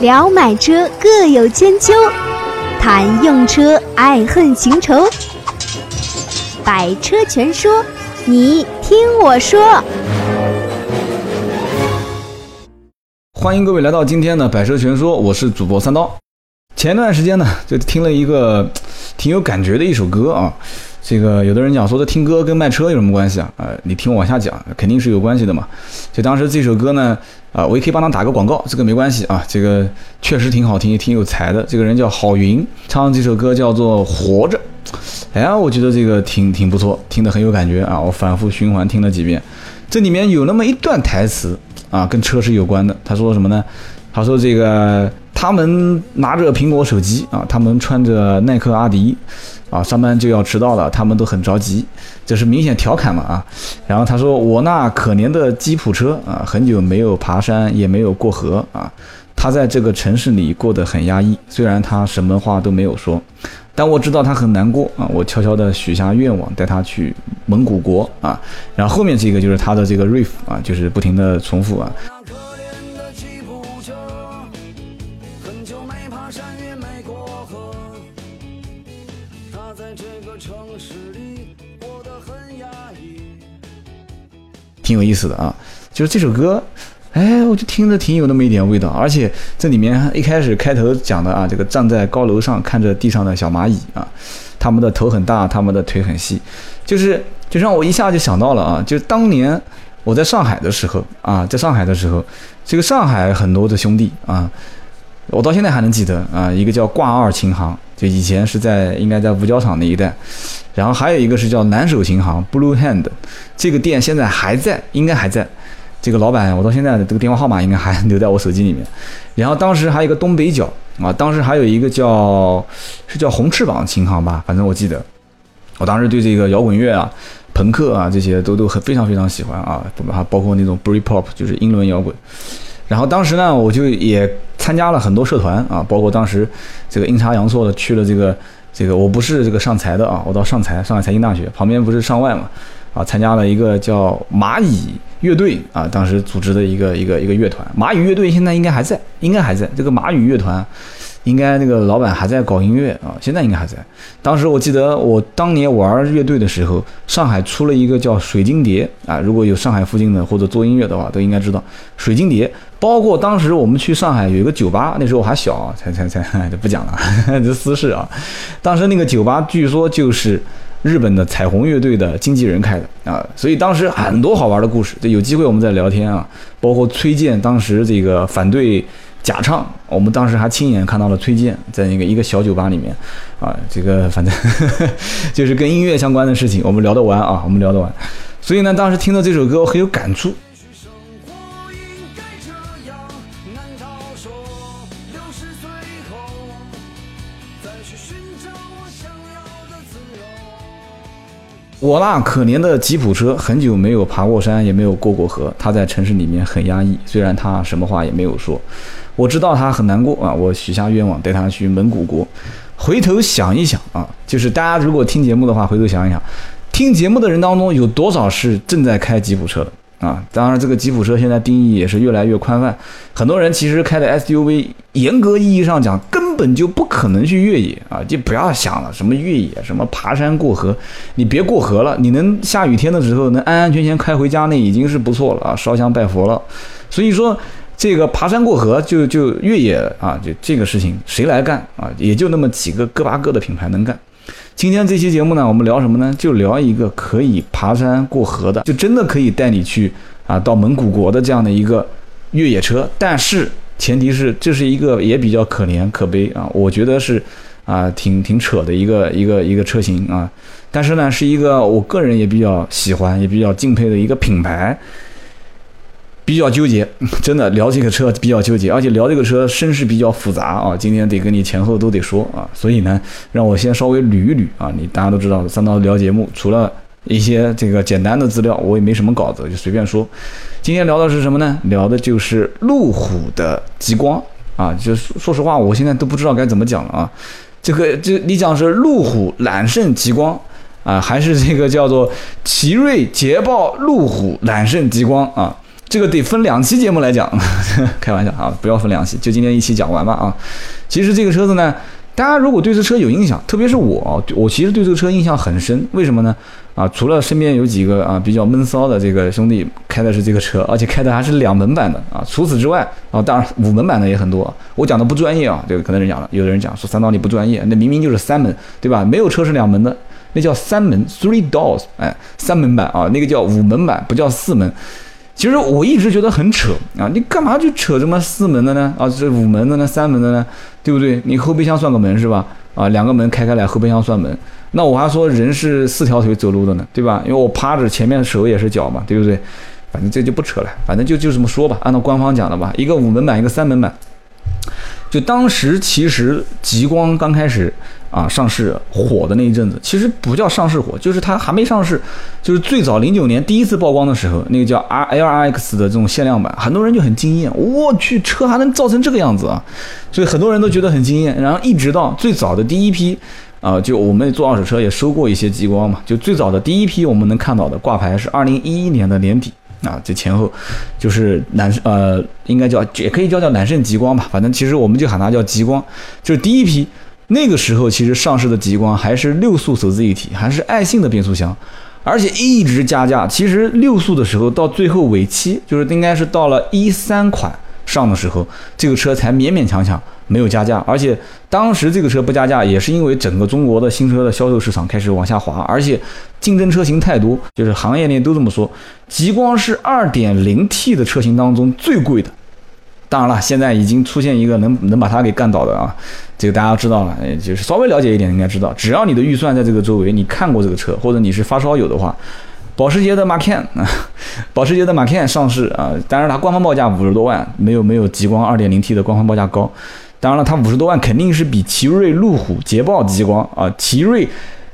聊买车各有千秋，谈用车爱恨情仇。百车全说，你听我说。欢迎各位来到今天的《百车全说》，我是主播三刀。前段时间呢，就听了一个挺有感觉的一首歌啊。这个有的人讲说，这听歌跟卖车有什么关系啊？呃，你听我往下讲，肯定是有关系的嘛。就当时这首歌呢，啊，我也可以帮他打个广告，这个没关系啊。这个确实挺好听，也挺有才的。这个人叫郝云，唱这首歌叫做《活着》。哎，我觉得这个挺挺不错，听得很有感觉啊。我反复循环听了几遍，这里面有那么一段台词啊，跟车是有关的。他说什么呢？他说这个他们拿着苹果手机啊，他们穿着耐克阿迪。啊，上班就要迟到了，他们都很着急，这是明显调侃嘛啊。然后他说：“我那可怜的吉普车啊，很久没有爬山，也没有过河啊。他在这个城市里过得很压抑，虽然他什么话都没有说，但我知道他很难过啊。我悄悄地许下愿望，带他去蒙古国啊。然后后面这个就是他的这个 riff 啊，就是不停地重复啊。”挺有意思的啊，就是这首歌，哎，我就听着挺有那么一点味道，而且这里面一开始开头讲的啊，这个站在高楼上看着地上的小蚂蚁啊，他们的头很大，他们的腿很细，就是就让我一下就想到了啊，就当年我在上海的时候啊，在上海的时候，这个上海很多的兄弟啊，我到现在还能记得啊，一个叫挂二琴行，就以前是在应该在五角场那一带。然后还有一个是叫南手琴行 （Blue Hand），这个店现在还在，应该还在。这个老板，我到现在这个电话号码应该还 留在我手机里面。然后当时还有一个东北角啊，当时还有一个叫是叫红翅膀琴行吧，反正我记得。我当时对这个摇滚乐啊、朋克啊这些都都很非常非常喜欢啊，还包括那种 Britpop，就是英伦摇滚。然后当时呢，我就也参加了很多社团啊，包括当时这个阴差阳错的去了这个。这个我不是这个上财的啊，我到上财，上海财经大学旁边不是上外嘛，啊，参加了一个叫蚂蚁乐队啊，当时组织的一个一个一个乐团，蚂蚁乐队现在应该还在，应该还在，这个蚂蚁乐团。应该那个老板还在搞音乐啊，现在应该还在。当时我记得我当年玩乐队的时候，上海出了一个叫水晶碟啊，如果有上海附近的或者做音乐的话，都应该知道水晶碟。包括当时我们去上海有一个酒吧，那时候我还小，才才才就不讲了，这私事啊。当时那个酒吧据说就是日本的彩虹乐队的经纪人开的啊，所以当时很多好玩的故事。这有机会我们再聊天啊，包括崔健当时这个反对。假唱，我们当时还亲眼看到了崔健在那个一个小酒吧里面，啊，这个反正 就是跟音乐相关的事情，我们聊得完啊，我们聊得完。所以呢，当时听到这首歌，我很有感触。我那可怜的吉普车，很久没有爬过山，也没有过过河，他在城市里面很压抑，虽然他什么话也没有说。我知道他很难过啊，我许下愿望带他去蒙古国。回头想一想啊，就是大家如果听节目的话，回头想一想，听节目的人当中有多少是正在开吉普车的啊？当然，这个吉普车现在定义也是越来越宽泛，很多人其实开的 SUV，严格意义上讲根本就不可能去越野啊，就不要想了，什么越野，什么爬山过河，你别过河了，你能下雨天的时候能安安全全开回家，那已经是不错了啊，烧香拜佛了。所以说。这个爬山过河就就越野啊，就这个事情谁来干啊？也就那么几个个把个的品牌能干。今天这期节目呢，我们聊什么呢？就聊一个可以爬山过河的，就真的可以带你去啊到蒙古国的这样的一个越野车。但是前提是这是一个也比较可怜可悲啊，我觉得是啊挺挺扯的一个一个一个车型啊。但是呢，是一个我个人也比较喜欢也比较敬佩的一个品牌。比较纠结，真的聊这个车比较纠结，而且聊这个车身世比较复杂啊。今天得跟你前后都得说啊，所以呢，让我先稍微捋一捋啊。你大家都知道，三刀聊节目，除了一些这个简单的资料，我也没什么稿子，就随便说。今天聊的是什么呢？聊的就是路虎的极光啊。就说实话，我现在都不知道该怎么讲了啊。这个就你讲是路虎揽胜极光啊，还是这个叫做奇瑞捷豹路虎揽胜极光啊？这个得分两期节目来讲，开玩笑啊，不要分两期，就今天一期讲完吧啊。其实这个车子呢，大家如果对这车有印象，特别是我，我其实对这个车印象很深。为什么呢？啊，除了身边有几个啊比较闷骚的这个兄弟开的是这个车，而且开的还是两门版的啊。除此之外啊，当然五门版的也很多。我讲的不专业啊，这个可能人讲了，有的人讲说三刀你不专业，那明明就是三门，对吧？没有车是两门的，那叫三门 （three doors），哎，三门版啊，那个叫五门版，不叫四门。其实我一直觉得很扯啊，你干嘛就扯这么四门的呢？啊，这五门的呢，三门的呢，对不对？你后备箱算个门是吧？啊，两个门开开来，后备箱算门。那我还说人是四条腿走路的呢，对吧？因为我趴着，前面手也是脚嘛，对不对？反正这就不扯了，反正就就这么说吧，按照官方讲的吧，一个五门版，一个三门版。就当时其实极光刚开始啊上市火的那一阵子，其实不叫上市火，就是它还没上市，就是最早零九年第一次曝光的时候，那个叫 R L R X 的这种限量版，很多人就很惊艳，我去车还能造成这个样子啊，所以很多人都觉得很惊艳。然后一直到最早的第一批啊，就我们也做二手车也收过一些极光嘛，就最早的第一批我们能看到的挂牌是二零一一年的年底。啊，这前后就是南呃，应该叫也可以叫叫揽胜极光吧，反正其实我们就喊它叫极光。就是第一批那个时候，其实上市的极光还是六速手自一体，还是爱信的变速箱，而且一直加价。其实六速的时候到最后尾期，就是应该是到了一三款上的时候，这个车才勉勉强强。没有加价，而且当时这个车不加价，也是因为整个中国的新车的销售市场开始往下滑，而且竞争车型太多，就是行业内都这么说。极光是 2.0T 的车型当中最贵的，当然了，现在已经出现一个能能把它给干倒的啊，这个大家知道了，就是稍微了解一点应该知道，只要你的预算在这个周围，你看过这个车，或者你是发烧友的话，保时捷的 Macan 啊，保时捷的 Macan 上市啊，当然它官方报价五十多万，没有没有极光 2.0T 的官方报价高。当然了，它五十多万肯定是比奇瑞、路虎、捷豹极光啊，奇瑞、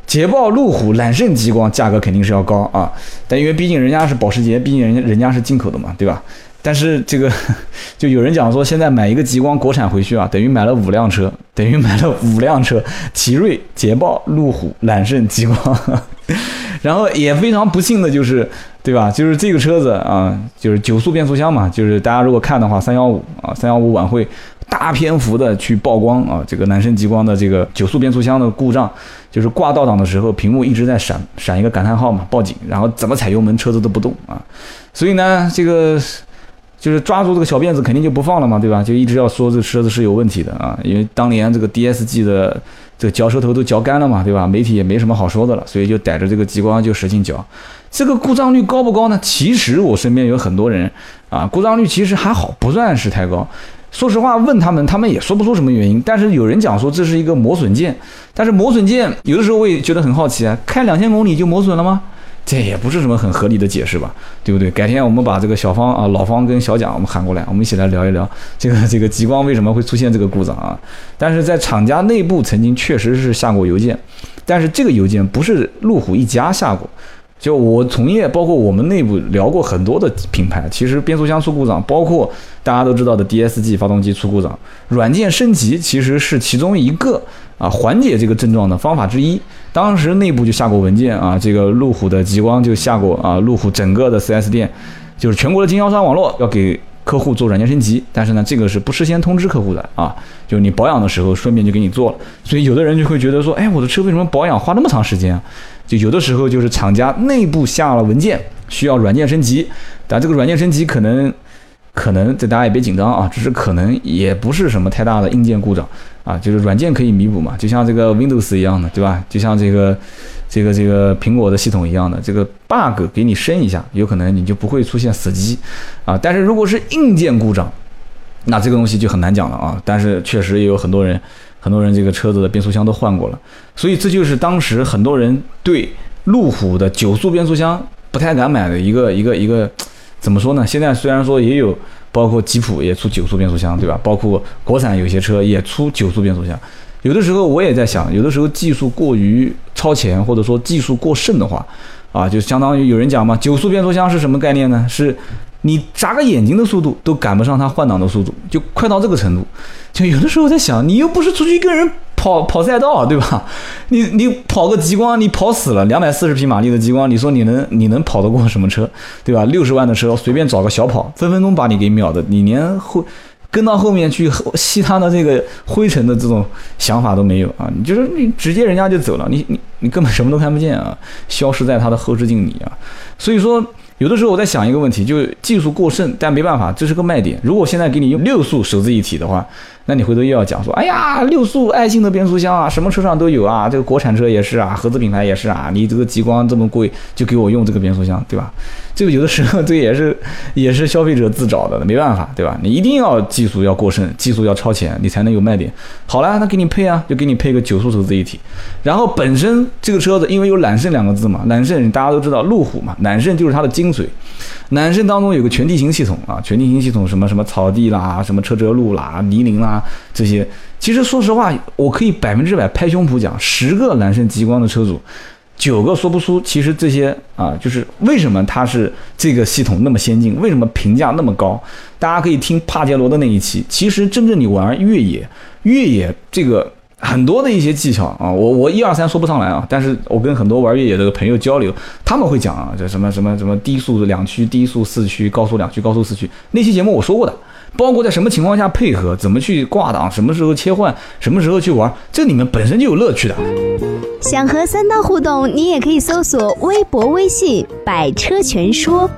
捷豹、路虎、揽胜极光价格肯定是要高啊。但因为毕竟人家是保时捷，毕竟人家人家是进口的嘛，对吧？但是这个 就有人讲说，现在买一个极光国产回去啊，等于买了五辆车，等于买了五辆车，奇瑞、捷豹、路虎、揽胜极光。然后也非常不幸的就是，对吧？就是这个车子啊，就是九速变速箱嘛，就是大家如果看的话，三幺五啊，三幺五晚会。大篇幅的去曝光啊，这个揽胜极光的这个九速变速箱的故障，就是挂倒档的时候，屏幕一直在闪闪一个感叹号嘛，报警，然后怎么踩油门车子都不动啊，所以呢，这个就是抓住这个小辫子肯定就不放了嘛，对吧？就一直要说这车子是有问题的啊，因为当年这个 DSG 的这个嚼舌头都嚼干了嘛，对吧？媒体也没什么好说的了，所以就逮着这个极光就使劲嚼。这个故障率高不高呢？其实我身边有很多人啊，故障率其实还好，不算是太高。说实话，问他们，他们也说不出什么原因。但是有人讲说这是一个磨损件，但是磨损件有的时候我也觉得很好奇啊，开两千公里就磨损了吗？这也不是什么很合理的解释吧，对不对？改天我们把这个小方啊、老方跟小蒋我们喊过来，我们一起来聊一聊这个 这个极光为什么会出现这个故障啊？但是在厂家内部曾经确实是下过邮件，但是这个邮件不是路虎一家下过。就我从业，包括我们内部聊过很多的品牌，其实变速箱出故障，包括大家都知道的 DSG 发动机出故障，软件升级其实是其中一个啊缓解这个症状的方法之一。当时内部就下过文件啊，这个路虎的极光就下过啊，路虎整个的 4S 店，就是全国的经销商网络要给客户做软件升级，但是呢，这个是不事先通知客户的啊，就你保养的时候顺便就给你做了，所以有的人就会觉得说，哎，我的车为什么保养花那么长时间？就有的时候就是厂家内部下了文件，需要软件升级，但这个软件升级可能，可能这大家也别紧张啊，只是可能也不是什么太大的硬件故障啊，就是软件可以弥补嘛，就像这个 Windows 一样的，对吧？就像这个这个这个苹果的系统一样的，这个 bug 给你升一下，有可能你就不会出现死机啊。但是如果是硬件故障，那这个东西就很难讲了啊。但是确实也有很多人。很多人这个车子的变速箱都换过了，所以这就是当时很多人对路虎的九速变速箱不太敢买的一个一个一个，怎么说呢？现在虽然说也有，包括吉普也出九速变速箱，对吧？包括国产有些车也出九速变速箱。有的时候我也在想，有的时候技术过于超前，或者说技术过剩的话，啊，就相当于有人讲嘛，九速变速箱是什么概念呢？是你眨个眼睛的速度都赶不上它换挡的速度，就快到这个程度。就有的时候在想，你又不是出去跟人跑跑赛道，对吧？你你跑个极光，你跑死了，两百四十匹马力的极光，你说你能你能跑得过什么车，对吧？六十万的车，随便找个小跑，分分钟把你给秒的，你连后跟到后面去吸它的这个灰尘的这种想法都没有啊！你就是你直接人家就走了，你你你根本什么都看不见啊，消失在它的后视镜里啊！所以说。有的时候我在想一个问题，就技术过剩，但没办法，这是个卖点。如果现在给你用六速手自一体的话，那你回头又要讲说，哎呀，六速爱信的变速箱啊，什么车上都有啊，这个国产车也是啊，合资品牌也是啊，你这个极光这么贵，就给我用这个变速箱，对吧？这个有的时候这也是 也是消费者自找的，没办法，对吧？你一定要技术要过剩，技术要超前，你才能有卖点。好了，那给你配啊，就给你配个九速手自一体。然后本身这个车子因为有揽胜两个字嘛，揽胜大家都知道，路虎嘛，揽胜就是它的精髓。揽胜当中有个全地形系统啊，全地形系统什么什么草地啦，什么车辙路啦，泥泞啦这些，其实说实话，我可以百分之百拍胸脯讲，十个揽胜极光的车主，九个说不出，其实这些啊，就是为什么它是这个系统那么先进，为什么评价那么高？大家可以听帕杰罗的那一期，其实真正你玩越野，越野这个。很多的一些技巧啊，我我一二三说不上来啊，但是我跟很多玩越野的朋友交流，他们会讲啊，这什么什么什么低速两驱、低速四驱、高速两驱、高速四驱，那期节目我说过的，包括在什么情况下配合，怎么去挂档，什么时候切换，什么时候去玩，这里面本身就有乐趣的。想和三刀互动，你也可以搜索微博、微信“百车全说”。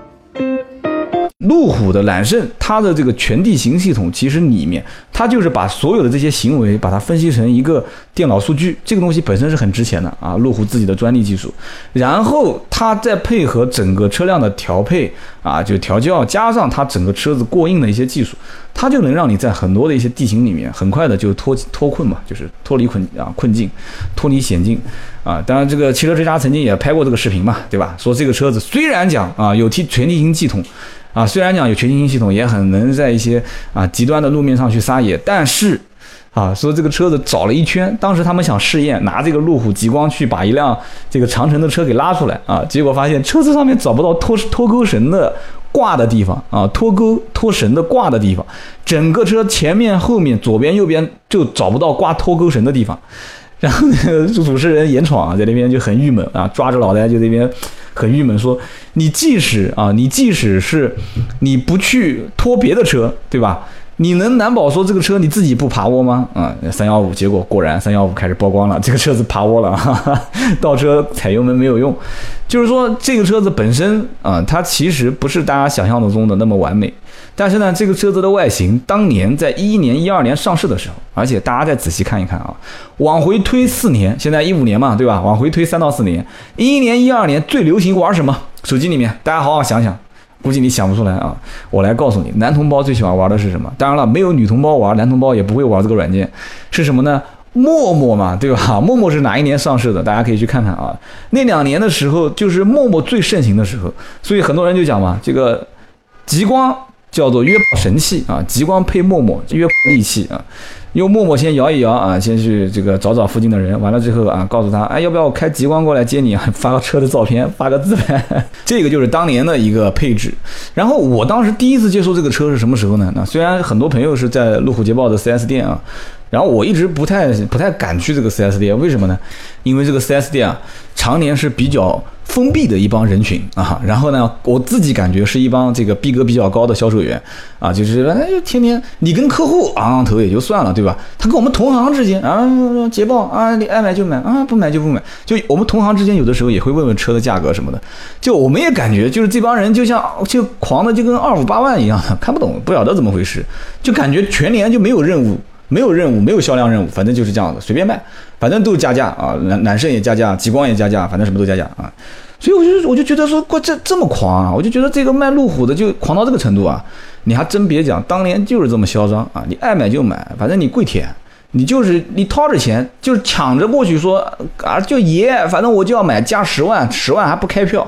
路虎的揽胜，它的这个全地形系统，其实里面它就是把所有的这些行为，把它分析成一个电脑数据，这个东西本身是很值钱的啊，路虎自己的专利技术。然后它再配合整个车辆的调配啊，就调教，加上它整个车子过硬的一些技术，它就能让你在很多的一些地形里面，很快的就脱脱困嘛，就是脱离困啊困境，脱离险境啊。当然，这个汽车之家曾经也拍过这个视频嘛，对吧？说这个车子虽然讲啊有提全地形系统。啊，虽然讲有全地形系统，也很能在一些啊极端的路面上去撒野，但是，啊，说这个车子找了一圈，当时他们想试验，拿这个路虎极光去把一辆这个长城的车给拉出来啊，结果发现车子上面找不到脱脱钩绳的挂的地方啊，脱钩脱绳的挂的地方，整个车前面后面左边右边就找不到挂脱钩绳的地方，然后那个主持人严闯啊，在那边就很郁闷啊，抓着脑袋就那边。很郁闷，说你即使啊，你即使是你不去拖别的车，对吧？你能难保说这个车你自己不爬窝吗？啊，三幺五，结果果然三幺五开始曝光了，这个车子爬窝了，哈哈，倒车踩油门没有用，就是说这个车子本身啊，它其实不是大家想象的中的那么完美。但是呢，这个车子的外形，当年在一一年、一二年上市的时候，而且大家再仔细看一看啊，往回推四年，现在一五年嘛，对吧？往回推三到四年，一一年、一二年最流行玩什么？手机里面，大家好好想想，估计你想不出来啊。我来告诉你，男同胞最喜欢玩的是什么？当然了，没有女同胞玩，男同胞也不会玩这个软件，是什么呢？陌陌嘛，对吧？陌陌是哪一年上市的？大家可以去看看啊。那两年的时候，就是陌陌最盛行的时候，所以很多人就讲嘛，这个极光。叫做约炮神器啊，极光配陌陌约炮利器啊，用陌陌先摇一摇啊，先去这个找找附近的人，完了之后啊，告诉他，哎，要不要我开极光过来接你啊？发个车的照片，发个自拍，这个就是当年的一个配置。然后我当时第一次接触这个车是什么时候呢？那虽然很多朋友是在路虎捷豹的 4S 店啊。然后我一直不太不太敢去这个 4S 店，为什么呢？因为这个 4S 店啊，常年是比较封闭的一帮人群啊。然后呢，我自己感觉是一帮这个逼格比较高的销售员啊，就是哎就天天你跟客户昂昂头也就算了，对吧？他跟我们同行之间啊，捷豹啊，你爱买就买啊，不买就不买。就我们同行之间有的时候也会问问车的价格什么的。就我们也感觉就是这帮人就像就狂的就跟二五八万一样，看不懂不晓得怎么回事，就感觉全年就没有任务。没有任务，没有销量任务，反正就是这样的，随便卖，反正都是加价啊，男男生也加价，极光也加价，反正什么都加价啊，所以我就我就觉得说，过这这么狂啊，我就觉得这个卖路虎的就狂到这个程度啊，你还真别讲，当年就是这么嚣张啊，你爱买就买，反正你跪舔，你就是你掏着钱就是抢着过去说啊，就爷，反正我就要买，加十万，十万还不开票。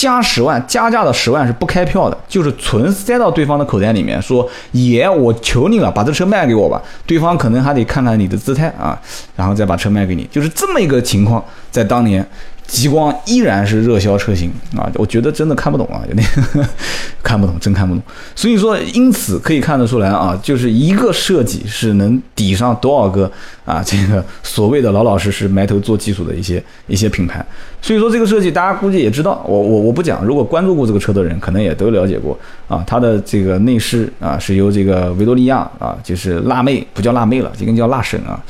加十万，加价的十万是不开票的，就是纯塞到对方的口袋里面，说爷，我求你了，把这车卖给我吧。对方可能还得看看你的姿态啊，然后再把车卖给你，就是这么一个情况。在当年。极光依然是热销车型啊，我觉得真的看不懂啊，有点 看不懂，真看不懂。所以说，因此可以看得出来啊，就是一个设计是能抵上多少个啊，这个所谓的老老实实埋头做技术的一些一些品牌。所以说，这个设计大家估计也知道，我我我不讲，如果关注过这个车的人，可能也都了解过啊。它的这个内饰啊，是由这个维多利亚啊，就是辣妹不叫辣妹了，这个叫辣婶啊，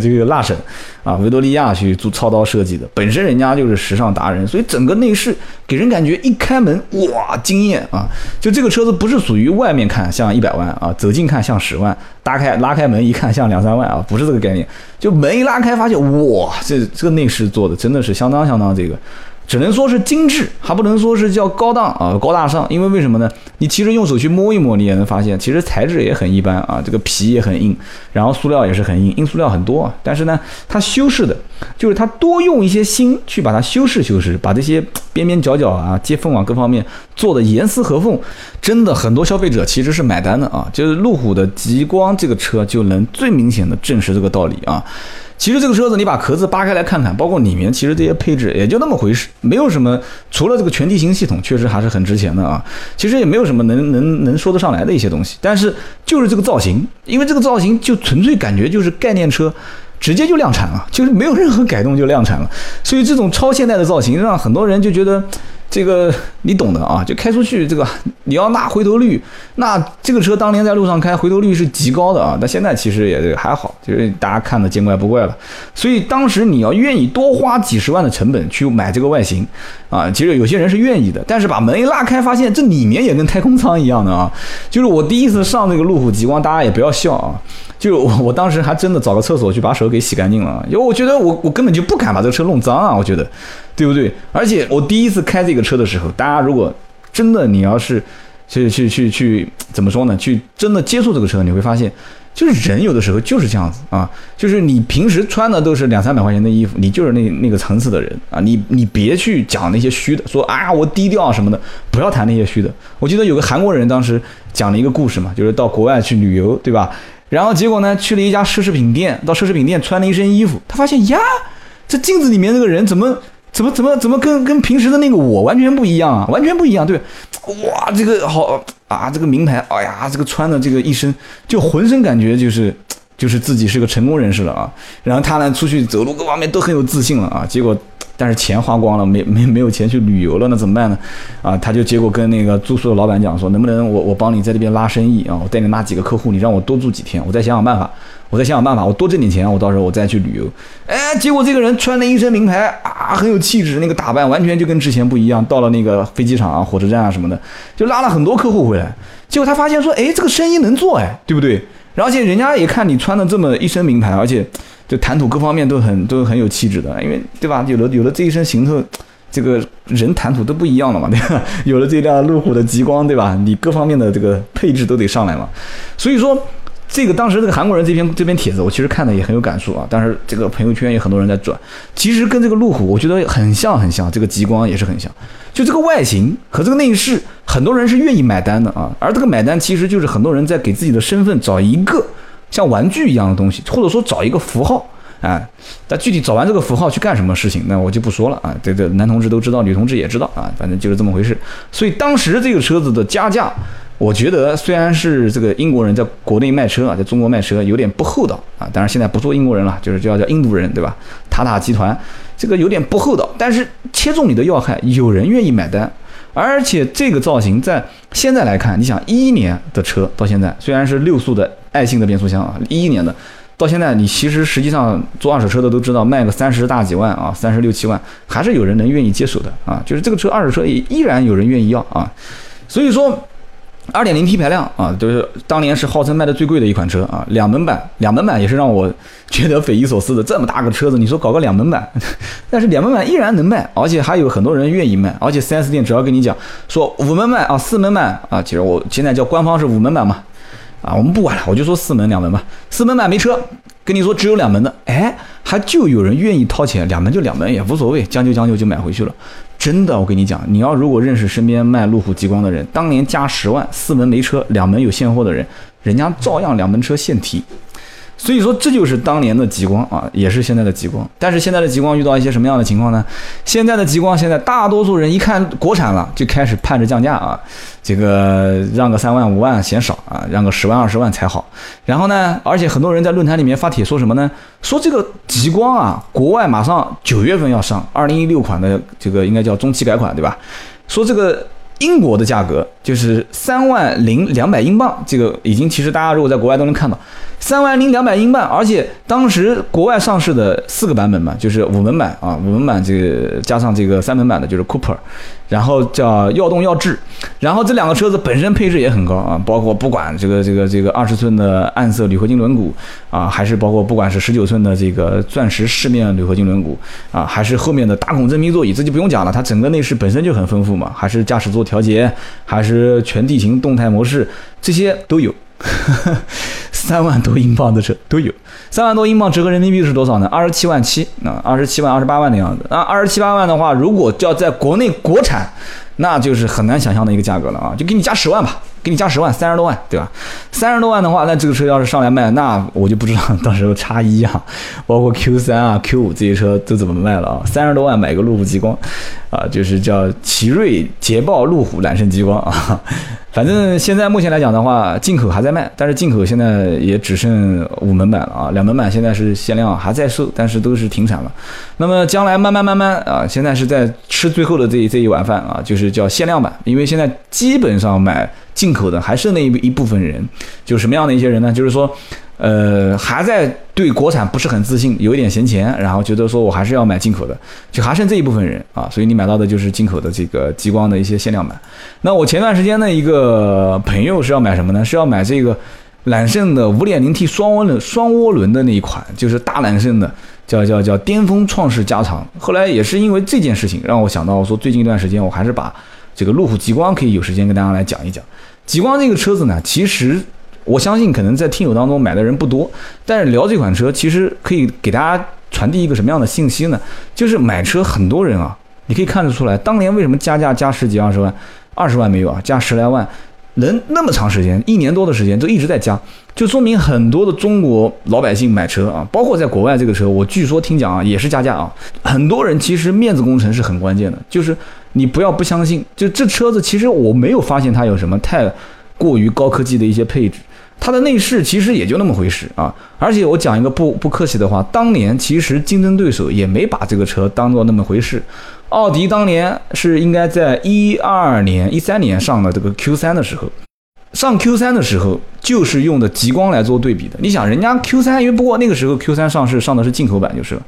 这个辣婶。啊，维多利亚去做操刀设计的，本身人家就是时尚达人，所以整个内饰给人感觉一开门哇惊艳啊！就这个车子不是属于外面看像一百万啊，走近看像十万，拉开拉开门一看像两三万啊，不是这个概念。就门一拉开发现哇，这这个内饰做的真的是相当相当这个。只能说是精致，还不能说是叫高档啊，高大上。因为为什么呢？你其实用手去摸一摸，你也能发现，其实材质也很一般啊。这个皮也很硬，然后塑料也是很硬，硬。塑料很多啊。但是呢，它修饰的，就是它多用一些心去把它修饰修饰，把这些边边角角啊、接缝啊各方面做的严丝合缝，真的很多消费者其实是买单的啊。就是路虎的极光这个车就能最明显的证实这个道理啊。其实这个车子，你把壳子扒开来看看，包括里面，其实这些配置也就那么回事，没有什么。除了这个全地形系统，确实还是很值钱的啊。其实也没有什么能能能说得上来的一些东西。但是就是这个造型，因为这个造型就纯粹感觉就是概念车，直接就量产了，就是没有任何改动就量产了。所以这种超现代的造型，让很多人就觉得。这个你懂的啊，就开出去这个你要那回头率，那这个车当年在路上开回头率是极高的啊，但现在其实也还好，就是大家看的见怪不怪了。所以当时你要愿意多花几十万的成本去买这个外形啊，其实有些人是愿意的，但是把门一拉开，发现这里面也跟太空舱一样的啊。就是我第一次上这个路虎极光，大家也不要笑啊，就我我当时还真的找个厕所去把手给洗干净了，因为我觉得我我根本就不敢把这个车弄脏啊，我觉得。对不对？而且我第一次开这个车的时候，大家如果真的你要是去去去去怎么说呢？去真的接触这个车，你会发现，就是人有的时候就是这样子啊，就是你平时穿的都是两三百块钱的衣服，你就是那那个层次的人啊，你你别去讲那些虚的，说啊我低调什么的，不要谈那些虚的。我记得有个韩国人当时讲了一个故事嘛，就是到国外去旅游，对吧？然后结果呢，去了一家奢侈品店，到奢侈品店穿了一身衣服，他发现呀，这镜子里面这个人怎么？怎么怎么怎么跟跟平时的那个我完全不一样啊，完全不一样，对，哇，这个好啊，这个名牌，哎呀，这个穿的这个一身就浑身感觉就是就是自己是个成功人士了啊，然后他呢出去走路各方面都很有自信了啊，结果。但是钱花光了，没 没没有钱去旅游了，那怎么办呢？啊，他就结果跟那个住宿的老板讲说，能不能我我帮你在这边拉生意啊？我带你拉几个客户，你让我多住几天，我再想想办法，我再想想办法，我多挣点钱，我到时候我再去旅游。哎，结果这个人穿了一身名牌啊，很有气质，那个打扮完全就跟之前不一样。到了那个飞机场啊、火车站啊什么的，就拉了很多客户回来。结果他发现说，哎，这个生意能做哎，对不对？而且人家也看你穿的这么一身名牌，而且。就谈吐各方面都很都很有气质的，因为对吧？有了有了这一身行头，这个人谈吐都不一样了嘛，对吧？有了这辆路虎的极光，对吧？你各方面的这个配置都得上来嘛。所以说，这个当时这个韩国人这篇这篇帖子，我其实看的也很有感触啊。当时这个朋友圈也很多人在转，其实跟这个路虎我觉得很像很像，这个极光也是很像。就这个外形和这个内饰，很多人是愿意买单的啊。而这个买单其实就是很多人在给自己的身份找一个。像玩具一样的东西，或者说找一个符号，啊，但具体找完这个符号去干什么事情，那我就不说了啊。这个男同志都知道，女同志也知道啊，反正就是这么回事。所以当时这个车子的加价，我觉得虽然是这个英国人在国内卖车啊，在中国卖车有点不厚道啊。当然现在不做英国人了，就是叫叫印度人，对吧？塔塔集团这个有点不厚道，但是切中你的要害，有人愿意买单。而且这个造型在现在来看，你想一一年的车到现在，虽然是六速的爱信的变速箱啊，一一年的，到现在你其实实际上做二手车的都知道，卖个三十大几万啊，三十六七万，还是有人能愿意接手的啊，就是这个车二手车也依然有人愿意要啊，所以说。二点零 T 排量啊，就是当年是号称卖的最贵的一款车啊。两门版，两门版也是让我觉得匪夷所思的。这么大个车子，你说搞个两门版，但是两门版依然能卖，而且还有很多人愿意卖。而且 4S 店只要跟你讲说五门版啊，四门版啊，其实我现在叫官方是五门版嘛，啊，我们不管了，我就说四门两门吧。四门版没车，跟你说只有两门的，哎，还就有人愿意掏钱，两门就两门也无所谓，将就将就就买回去了。真的，我跟你讲，你要如果认识身边卖路虎极光的人，当年加十万四门没车，两门有现货的人，人家照样两门车现提。所以说这就是当年的极光啊，也是现在的极光。但是现在的极光遇到一些什么样的情况呢？现在的极光现在大多数人一看国产了，就开始盼着降价啊，这个让个三万五万嫌少啊，让个十万二十万才好。然后呢，而且很多人在论坛里面发帖说什么呢？说这个极光啊，国外马上九月份要上二零一六款的这个应该叫中期改款对吧？说这个。英国的价格就是三万零两百英镑，这个已经其实大家如果在国外都能看到，三万零两百英镑，而且当时国外上市的四个版本嘛，就是五门版啊，五门版这个加上这个三门版的就是 Cooper。然后叫耀动耀智，然后这两个车子本身配置也很高啊，包括不管这个这个这个二十寸的暗色铝合金轮毂啊，还是包括不管是十九寸的这个钻石饰面铝合金轮毂啊，还是后面的大孔真皮座椅，这就不用讲了，它整个内饰本身就很丰富嘛，还是驾驶座调节，还是全地形动态模式，这些都有。三万多英镑的车都有，三万多英镑折合人民币是多少呢？二十七万七那，二十七万、二十八万的样子。那二十七八万的话，如果叫在国内国产，那就是很难想象的一个价格了啊！就给你加十万吧，给你加十万，三十多万，对吧？三十多万的话，那这个车要是上来卖，那我就不知道到时候叉一啊，包括 Q 三啊、Q 五这些车都怎么卖了啊？三十多万买个路虎极光，啊，就是叫奇瑞、捷豹、路虎揽胜极光啊。反正现在目前来讲的话，进口还在卖，但是进口现在也只剩五门版了啊，两门版现在是限量还在售，但是都是停产了。那么将来慢慢慢慢啊，现在是在吃最后的这一这一碗饭啊，就是叫限量版，因为现在基本上买进口的还是那一一部分人，就什么样的一些人呢？就是说。呃，还在对国产不是很自信，有一点闲钱，然后觉得说我还是要买进口的，就还剩这一部分人啊，所以你买到的就是进口的这个极光的一些限量版。那我前段时间的一个朋友是要买什么呢？是要买这个揽胜的 5.0T 双涡轮双涡轮的那一款，就是大揽胜的，叫叫叫巅峰创世加长。后来也是因为这件事情，让我想到说，最近一段时间我还是把这个路虎极光可以有时间跟大家来讲一讲。极光这个车子呢，其实。我相信可能在听友当中买的人不多，但是聊这款车其实可以给大家传递一个什么样的信息呢？就是买车很多人啊，你可以看得出来，当年为什么加价加十几二十万，二十万没有啊，加十来万，能那么长时间，一年多的时间都一直在加，就说明很多的中国老百姓买车啊，包括在国外这个车，我据说听讲啊也是加价啊，很多人其实面子工程是很关键的，就是你不要不相信，就这车子其实我没有发现它有什么太过于高科技的一些配置。它的内饰其实也就那么回事啊，而且我讲一个不不客气的话，当年其实竞争对手也没把这个车当做那么回事。奥迪当年是应该在一二年、一三年上的这个 Q 三的时候。上 Q 三的时候，就是用的极光来做对比的。你想，人家 Q 三，因为不过那个时候 Q 三上市上的是进口版就是了。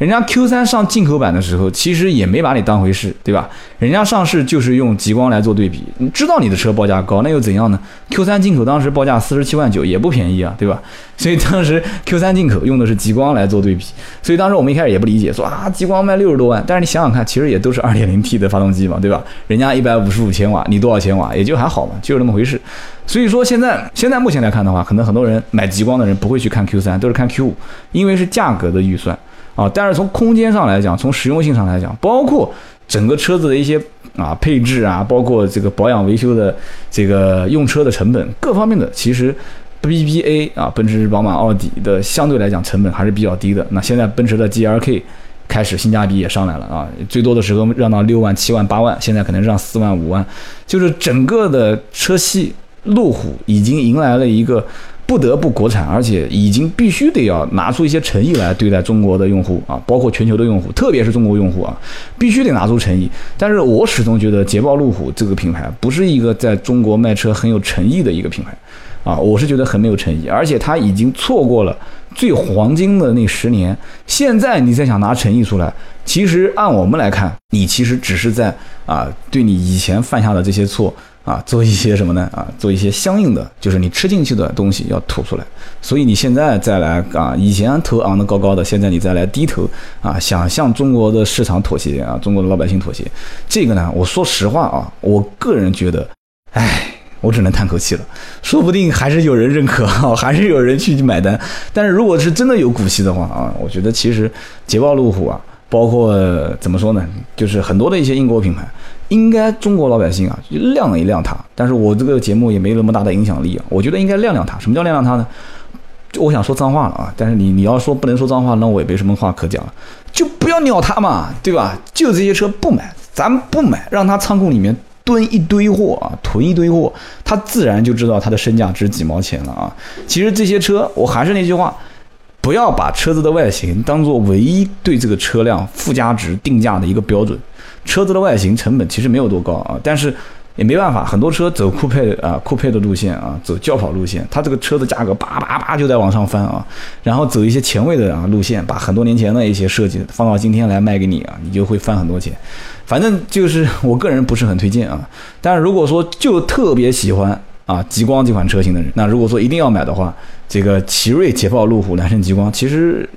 人家 Q 三上进口版的时候，其实也没把你当回事，对吧？人家上市就是用极光来做对比。你知道你的车报价高，那又怎样呢？Q 三进口当时报价四十七万九，也不便宜啊，对吧？所以当时 Q 三进口用的是极光来做对比。所以当时我们一开始也不理解，说啊，极光卖六十多万，但是你想想看，其实也都是二点零 T 的发动机嘛，对吧？人家一百五十五千瓦，你多少千瓦，也就还好嘛，就是那么回事。所以说现在现在目前来看的话，可能很多人买极光的人不会去看 Q 三，都是看 Q 五，因为是价格的预算啊。但是从空间上来讲，从实用性上来讲，包括整个车子的一些啊配置啊，包括这个保养维修的这个用车的成本各方面的，其实 BBA 啊，奔驰、宝马、奥迪的相对来讲成本还是比较低的。那现在奔驰的 GLK 开始性价比也上来了啊，最多的时候让到六万、七万、八万，现在可能让四万、五万，就是整个的车系。路虎已经迎来了一个不得不国产，而且已经必须得要拿出一些诚意来对待中国的用户啊，包括全球的用户，特别是中国用户啊，必须得拿出诚意。但是我始终觉得捷豹路虎这个品牌不是一个在中国卖车很有诚意的一个品牌啊，我是觉得很没有诚意，而且它已经错过了最黄金的那十年。现在你再想拿诚意出来，其实按我们来看，你其实只是在啊，对你以前犯下的这些错。啊，做一些什么呢？啊，做一些相应的，就是你吃进去的东西要吐出来。所以你现在再来啊，以前头昂得高高的，现在你再来低头啊，想向中国的市场妥协啊，中国的老百姓妥协，这个呢，我说实话啊，我个人觉得，唉，我只能叹口气了。说不定还是有人认可啊，还是有人去买单。但是如果是真的有骨气的话啊，我觉得其实捷豹路虎啊，包括怎么说呢，就是很多的一些英国品牌。应该中国老百姓啊，亮一亮它。但是我这个节目也没那么大的影响力啊。我觉得应该亮亮它。什么叫亮亮它呢？就我想说脏话了啊，但是你你要说不能说脏话，那我也没什么话可讲了，就不要鸟他嘛，对吧？就这些车不买，咱不买，让他仓库里面囤一堆货啊，囤一堆货，他自然就知道他的身价值几毛钱了啊。其实这些车，我还是那句话，不要把车子的外形当做唯一对这个车辆附加值定价的一个标准。车子的外形成本其实没有多高啊，但是。也没办法，很多车走酷配啊，酷配的路线啊，走轿跑路线，它这个车的价格叭叭叭就在往上翻啊。然后走一些前卫的啊路线，把很多年前的一些设计放到今天来卖给你啊，你就会翻很多钱。反正就是我个人不是很推荐啊。但是如果说就特别喜欢啊极光这款车型的人，那如果说一定要买的话，这个奇瑞捷豹路虎揽胜极光，其实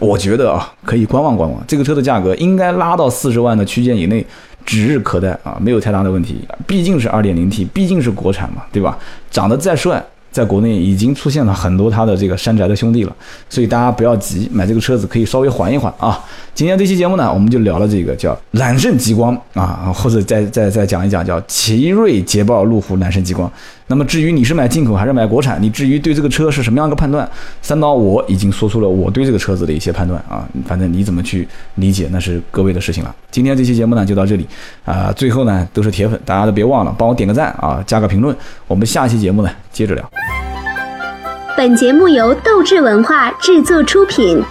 我觉得啊可以观望观望，这个车的价格应该拉到四十万的区间以内。指日可待啊，没有太大的问题，毕竟是二点零 T，毕竟是国产嘛，对吧？长得再帅。在国内已经出现了很多他的这个山寨的兄弟了，所以大家不要急买这个车子，可以稍微缓一缓啊。今天这期节目呢，我们就聊了这个叫揽胜极光啊，或者再再再讲一讲叫奇瑞捷豹路虎揽胜极光。那么至于你是买进口还是买国产，你至于对这个车是什么样一个判断，三刀我已经说出了我对这个车子的一些判断啊。反正你怎么去理解那是各位的事情了。今天这期节目呢就到这里啊，最后呢都是铁粉，大家都别忘了帮我点个赞啊，加个评论。我们下期节目呢接着聊。本节目由斗志文化制作出品。